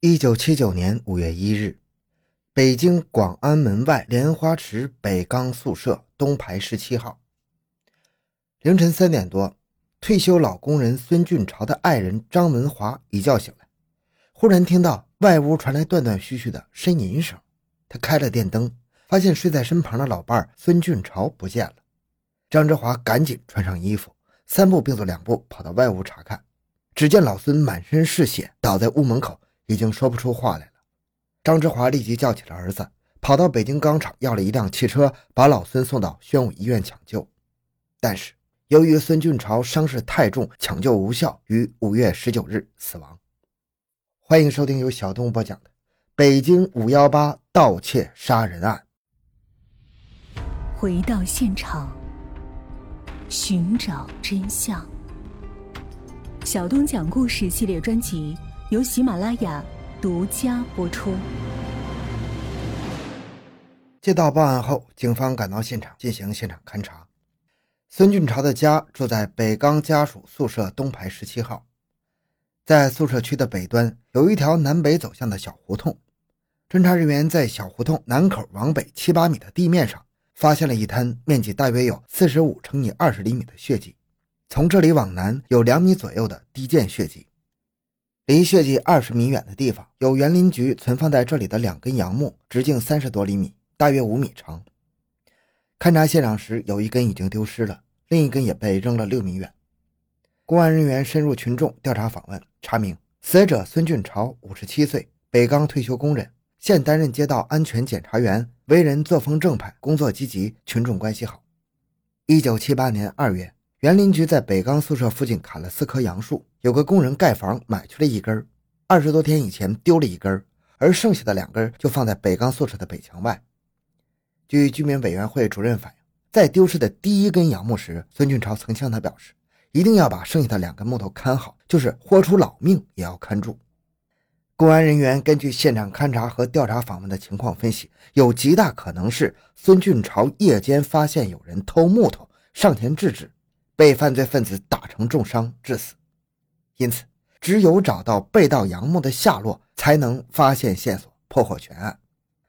一九七九年五月一日，北京广安门外莲花池北钢宿舍东排十七号。凌晨三点多，退休老工人孙俊朝的爱人张文华一觉醒来，忽然听到外屋传来断断续续的呻吟声。他开了电灯，发现睡在身旁的老伴孙俊朝不见了。张志华赶紧穿上衣服，三步并作两步跑到外屋查看，只见老孙满身是血，倒在屋门口。已经说不出话来了。张志华立即叫起了儿子，跑到北京钢厂要了一辆汽车，把老孙送到宣武医院抢救。但是由于孙俊朝伤势太重，抢救无效，于五月十九日死亡。欢迎收听由小东播讲的《北京五幺八盗窃杀人案》。回到现场，寻找真相。小东讲故事系列专辑。由喜马拉雅独家播出。接到报案后，警方赶到现场进行现场勘查。孙俊朝的家住在北钢家属宿舍东排十七号，在宿舍区的北端有一条南北走向的小胡同。侦查人员在小胡同南口往北七八米的地面上发现了一滩面积大约有四十五乘以二十厘米的血迹，从这里往南有两米左右的低涧血迹。离血迹二十米远的地方，有园林局存放在这里的两根杨木，直径三十多厘米，大约五米长。勘察现场时，有一根已经丢失了，另一根也被扔了六米远。公安人员深入群众调查访问，查明死者孙俊朝，五十七岁，北钢退休工人，现担任街道安全检查员，为人作风正派，工作积极，群众关系好。一九七八年二月。园林局在北钢宿舍附近砍了四棵杨树，有个工人盖房买去了一根，二十多天以前丢了一根，而剩下的两根就放在北钢宿舍的北墙外。据居民委员会主任反映，在丢失的第一根杨木时，孙俊超曾向他表示，一定要把剩下的两根木头看好，就是豁出老命也要看住。公安人员根据现场勘查和调查访问的情况分析，有极大可能是孙俊朝夜间发现有人偷木头，上前制止。被犯罪分子打成重伤致死，因此只有找到被盗杨木的下落，才能发现线索，破获全案。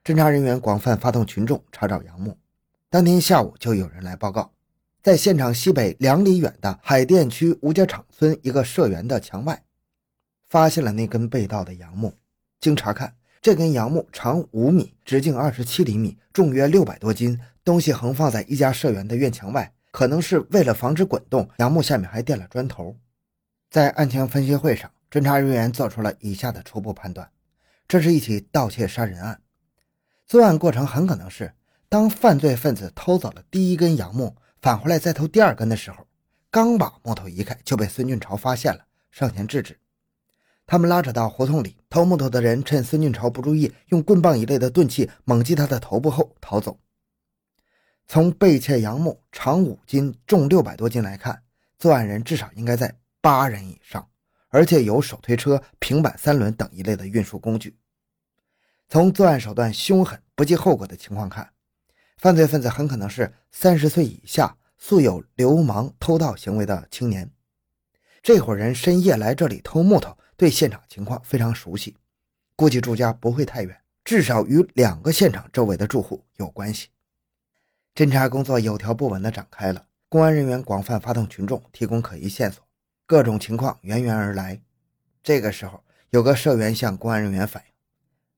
侦查人员广泛发动群众查找杨木。当天下午就有人来报告，在现场西北两里远的海淀区吴家场村一个社员的墙外，发现了那根被盗的杨木。经查看，这根杨木长五米，直径二十七厘米，重约六百多斤，东西横放在一家社员的院墙外。可能是为了防止滚动，杨木下面还垫了砖头。在案情分析会上，侦查人员做出了以下的初步判断：这是一起盗窃杀人案。作案过程很可能是，当犯罪分子偷走了第一根杨木，返回来再偷第二根的时候，刚把木头移开，就被孙俊朝发现了，上前制止。他们拉扯到胡同里，偷木头的人趁孙俊朝不注意，用棍棒一类的钝器猛击他的头部后逃走。从被窃杨木长五斤、重六百多斤来看，作案人至少应该在八人以上，而且有手推车、平板三轮等一类的运输工具。从作案手段凶狠、不计后果的情况看，犯罪分子很可能是三十岁以下、素有流氓偷盗行为的青年。这伙人深夜来这里偷木头，对现场情况非常熟悉，估计住家不会太远，至少与两个现场周围的住户有关系。侦查工作有条不紊地展开了，公安人员广泛发动群众提供可疑线索，各种情况源源而来。这个时候，有个社员向公安人员反映，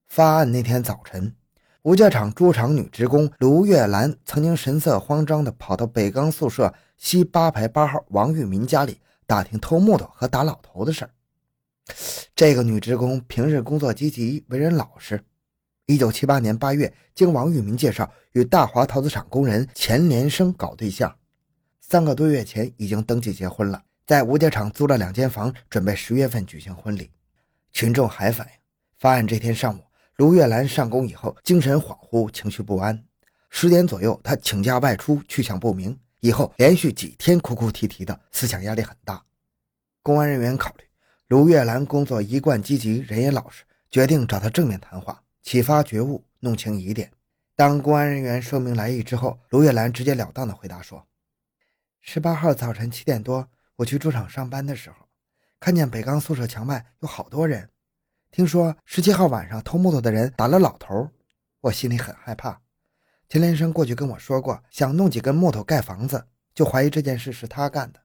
发案那天早晨，吴家厂猪场女职工卢月兰曾经神色慌张地跑到北钢宿舍西八排八号王玉民家里打听偷木头和打老头的事儿。这个女职工平日工作积极，为人老实。一九七八年八月，经王玉民介绍，与大华陶瓷厂工人钱连生搞对象，三个多月前已经登记结婚了，在吴家厂租了两间房，准备十月份举行婚礼。群众还反映，发案这天上午，卢月兰上工以后精神恍惚，情绪不安。十点左右，她请假外出，去向不明。以后连续几天哭哭啼啼的，思想压力很大。公安人员考虑，卢月兰工作一贯积极，人也老实，决定找她正面谈话。启发觉悟，弄清疑点。当公安人员说明来意之后，卢月兰直截了当地回答说：“十八号早晨七点多，我去猪场上班的时候，看见北钢宿舍墙外有好多人，听说十七号晚上偷木头的人打了老头，我心里很害怕。秦连生过去跟我说过，想弄几根木头盖房子，就怀疑这件事是他干的。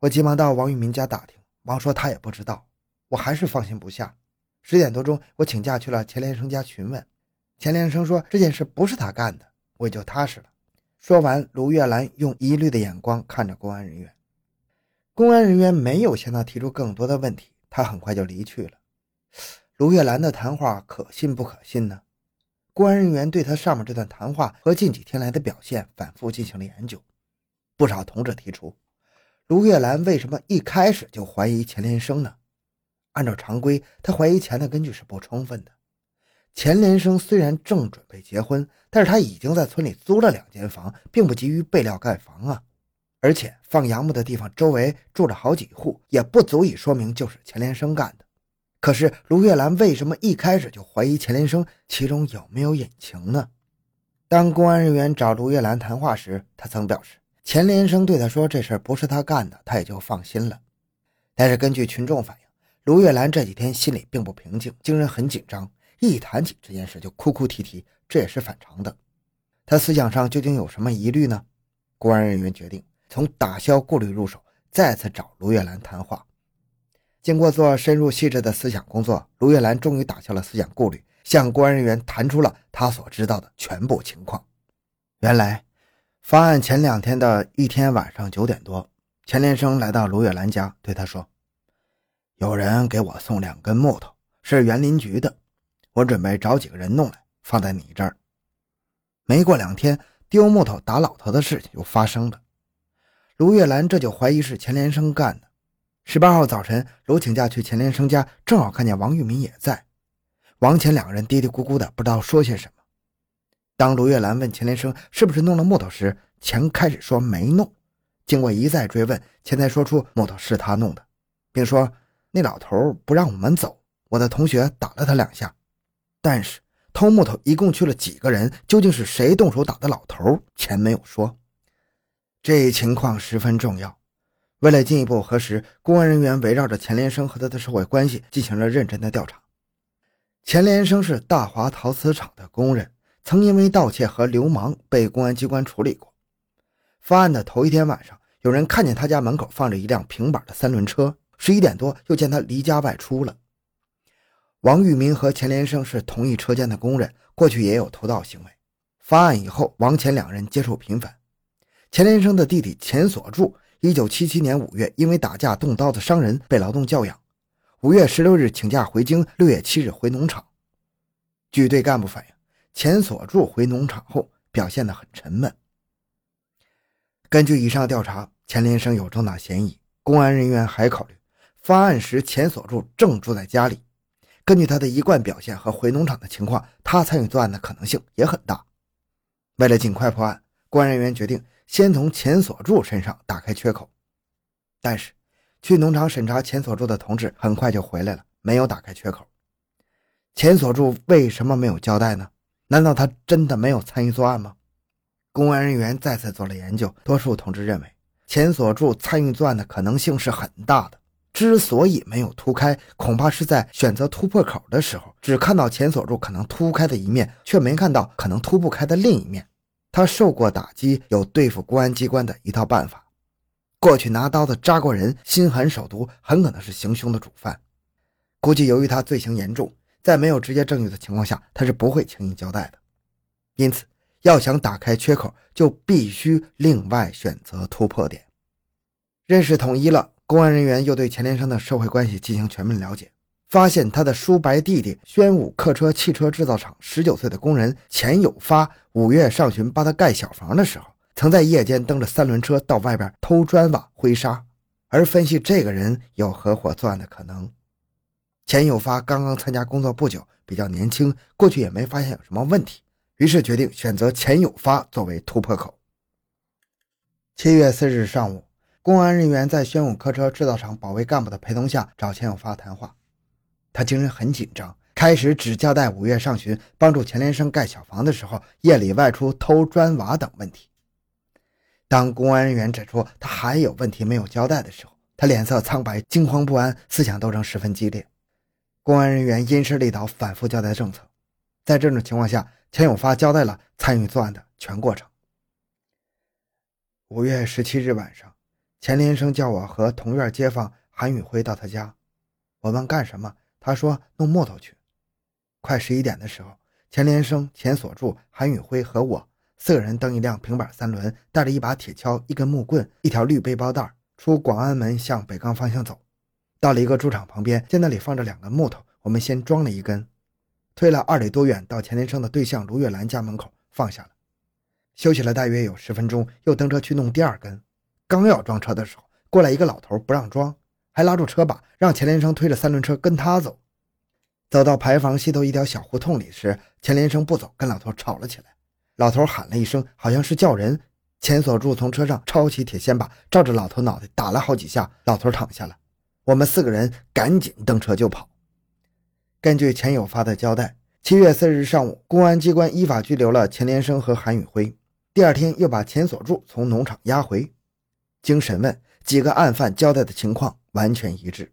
我急忙到王玉民家打听，王说他也不知道。我还是放心不下。十点多钟，我请假去了钱连生家询问，钱连生说这件事不是他干的，我也就踏实了。说完，卢月兰用疑虑的眼光看着公安人员。公安人员没有向他提出更多的问题，他很快就离去了。卢月兰的谈话可信不可信呢？公安人员对他上面这段谈话和近几天来的表现反复进行了研究。不少同志提出，卢月兰为什么一开始就怀疑钱连生呢？按照常规，他怀疑钱的根据是不充分的。钱连生虽然正准备结婚，但是他已经在村里租了两间房，并不急于备料盖房啊。而且放杨木的地方周围住着好几户，也不足以说明就是钱连生干的。可是卢月兰为什么一开始就怀疑钱连生？其中有没有隐情呢？当公安人员找卢月兰谈话时，他曾表示钱连生对他说这事不是他干的，他也就放心了。但是根据群众反映，卢月兰这几天心里并不平静，精神很紧张，一谈起这件事就哭哭啼啼，这也是反常的。他思想上究竟有什么疑虑呢？公安人员决定从打消顾虑入手，再次找卢月兰谈话。经过做深入细致的思想工作，卢月兰终于打消了思想顾虑，向公安人员谈出了他所知道的全部情况。原来，发案前两天的一天晚上九点多，钱连生来到卢月兰家，对他说：“有人给我送两根木头，是园林局的，我准备找几个人弄来放在你这儿。”没过两天，丢木头打老头的事情又发生了，卢月兰这就怀疑是钱连生干的。十八号早晨，卢请假去钱连生家，正好看见王玉民也在。王钱两个人嘀嘀咕咕的，不知道说些什么。当卢月兰问钱连生是不是弄了木头时，钱开始说没弄。经过一再追问，钱才说出木头是他弄的，并说那老头不让我们走，我的同学打了他两下。但是偷木头一共去了几个人，究竟是谁动手打的老头，钱没有说。这一情况十分重要。为了进一步核实，公安人员围绕着钱连生和他的社会关系进行了认真的调查。钱连生是大华陶瓷厂的工人，曾因为盗窃和流氓被公安机关处理过。发案的头一天晚上，有人看见他家门口放着一辆平板的三轮车，十一点多又见他离家外出了。王玉民和钱连生是同一车间的工人，过去也有偷盗行为。发案以后，王钱两人接触频繁。钱连生的弟弟钱锁柱。一九七七年五月，因为打架动刀子伤人，被劳动教养。五月十六日请假回京，六月七日回农场。据队干部反映，钱锁柱回农场后表现得很沉闷。根据以上调查，钱连生有重大嫌疑。公安人员还考虑，发案时钱锁柱正住在家里，根据他的一贯表现和回农场的情况，他参与作案的可能性也很大。为了尽快破案，公安人员决定。先从钱锁柱身上打开缺口，但是去农场审查钱锁柱的同志很快就回来了，没有打开缺口。钱锁柱为什么没有交代呢？难道他真的没有参与作案吗？公安人员再次做了研究，多数同志认为钱锁柱参与作案的可能性是很大的。之所以没有突开，恐怕是在选择突破口的时候，只看到钱锁柱可能突开的一面，却没看到可能突不开的另一面。他受过打击，有对付公安机关的一套办法。过去拿刀子扎过人，心狠手毒，很可能是行凶的主犯。估计由于他罪行严重，在没有直接证据的情况下，他是不会轻易交代的。因此，要想打开缺口，就必须另外选择突破点。认识统一了，公安人员又对钱连生的社会关系进行全面了解。发现他的叔伯弟弟宣武客车汽车制造厂十九岁的工人钱有发五月上旬帮他盖小房的时候，曾在夜间蹬着三轮车到外边偷砖瓦灰沙，而分析这个人有合伙作案的可能。钱有发刚刚参加工作不久，比较年轻，过去也没发现有什么问题，于是决定选择钱有发作为突破口。七月四日上午，公安人员在宣武客车制造厂保卫干部的陪同下找钱永发谈话。他精神很紧张，开始只交代五月上旬帮助钱连生盖小房的时候，夜里外出偷砖瓦等问题。当公安人员指出他还有问题没有交代的时候，他脸色苍白，惊慌不安，思想斗争十分激烈。公安人员因势利导，反复交代政策。在这种情况下，钱永发交代了参与作案的全过程。五月十七日晚上，钱连生叫我和同院街坊韩宇辉到他家。我问干什么，他说弄木头去。快十一点的时候，钱连生、钱锁柱、韩宇辉和我四个人蹬一辆平板三轮，带着一把铁锹、一根木棍、一条绿背包带，出广安门向北岗方向走。到了一个猪场旁边，见那里放着两根木头，我们先装了一根，推了二里多远，到钱连生的对象卢月兰家门口放下了。休息了大约有十分钟，又蹬车去弄第二根。刚要装车的时候，过来一个老头，不让装，还拉住车把，让钱连生推着三轮车跟他走。走到牌坊西头一条小胡同里时，钱连生不走，跟老头吵了起来。老头喊了一声，好像是叫人。钱锁柱从车上抄起铁锨把，照着老头脑袋打了好几下，老头躺下了。我们四个人赶紧蹬车就跑。根据钱有发的交代，七月四日上午，公安机关依法拘留了钱连生和韩宇辉。第二天又把钱锁柱从农场押回，经审问，几个案犯交代的情况完全一致。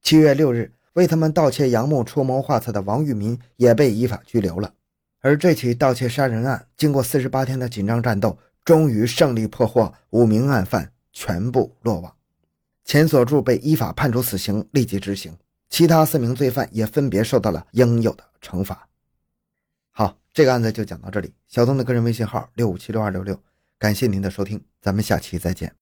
七月六日，为他们盗窃杨木出谋划策的王玉民也被依法拘留了。而这起盗窃杀人案，经过四十八天的紧张战斗，终于胜利破获，五名案犯全部落网。钱锁柱被依法判处死刑，立即执行；其他四名罪犯也分别受到了应有的惩罚。好。这个案子就讲到这里。小东的个人微信号六五七六二六六，感谢您的收听，咱们下期再见。